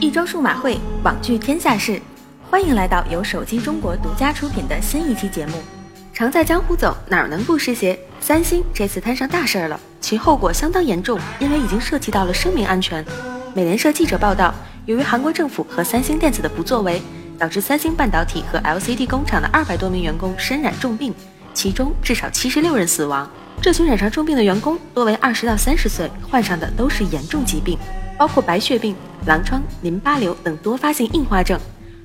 一周数码会，网聚天下事，欢迎来到由手机中国独家出品的新一期节目。常在江湖走，哪能不湿鞋？三星这次摊上大事儿了，其后果相当严重，因为已经涉及到了生命安全。美联社记者报道，由于韩国政府和三星电子的不作为，导致三星半导体和 LCD 工厂的二百多名员工身染重病，其中至少七十六人死亡。这群染上重病的员工多为二十到三十岁，患上的都是严重疾病，包括白血病、狼疮、淋巴瘤等多发性硬化症。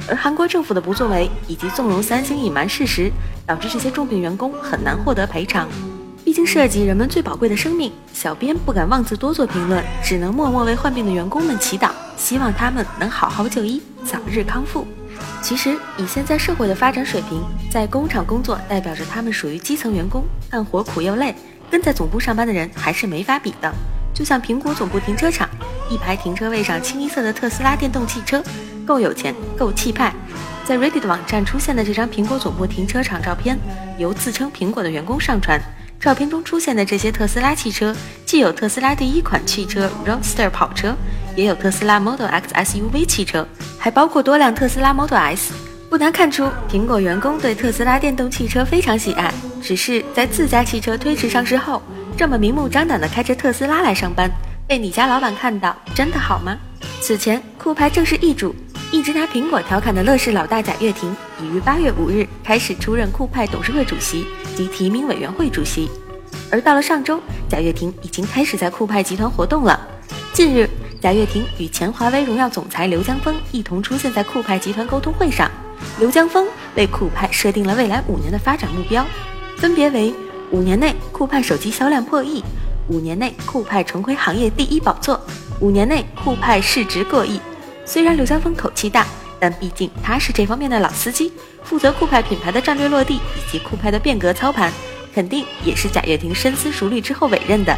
而韩国政府的不作为以及纵容三星隐瞒事实，导致这些重病员工很难获得赔偿。毕竟涉及人们最宝贵的生命，小编不敢妄自多做评论，只能默默为患病的员工们祈祷，希望他们能好好就医，早日康复。其实，以现在社会的发展水平，在工厂工作代表着他们属于基层员工，干活苦又累，跟在总部上班的人还是没法比的。就像苹果总部停车场，一排停车位上清一色的特斯拉电动汽车，够有钱，够气派。在 Reddit 网站出现的这张苹果总部停车场照片，由自称苹果的员工上传。照片中出现的这些特斯拉汽车，既有特斯拉第一款汽车 Roadster 跑车，也有特斯拉 Model X SUV 汽车，还包括多辆特斯拉 Model S。不难看出，苹果员工对特斯拉电动汽车非常喜爱。只是在自家汽车推迟上市后，这么明目张胆的开着特斯拉来上班，被你家老板看到，真的好吗？此前酷派正式易主。一直拿苹果调侃的乐视老大贾跃亭，已于八月五日开始出任酷派董事会主席及提名委员会主席。而到了上周，贾跃亭已经开始在酷派集团活动了。近日，贾跃亭与前华为荣耀总裁刘江峰一同出现在酷派集团沟通会上。刘江峰为酷派设定了未来五年的发展目标，分别为：五年内酷派手机销量破亿；五年内酷派重回行业第一宝座；五年内酷派市值过亿。虽然刘江峰口气大，但毕竟他是这方面的老司机，负责酷派品牌的战略落地以及酷派的变革操盘，肯定也是贾跃亭深思熟虑之后委任的。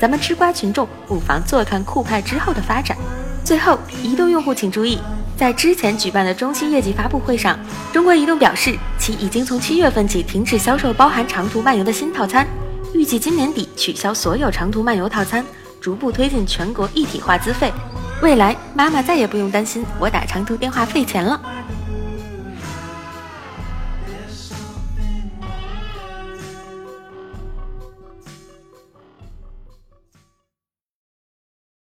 咱们吃瓜群众不妨坐看酷派之后的发展。最后，移动用户请注意，在之前举办的中期业绩发布会上，中国移动表示，其已经从七月份起停止销售包含长途漫游的新套餐，预计今年底取消所有长途漫游套餐，逐步推进全国一体化资费。未来，妈妈再也不用担心我打长途电话费钱了。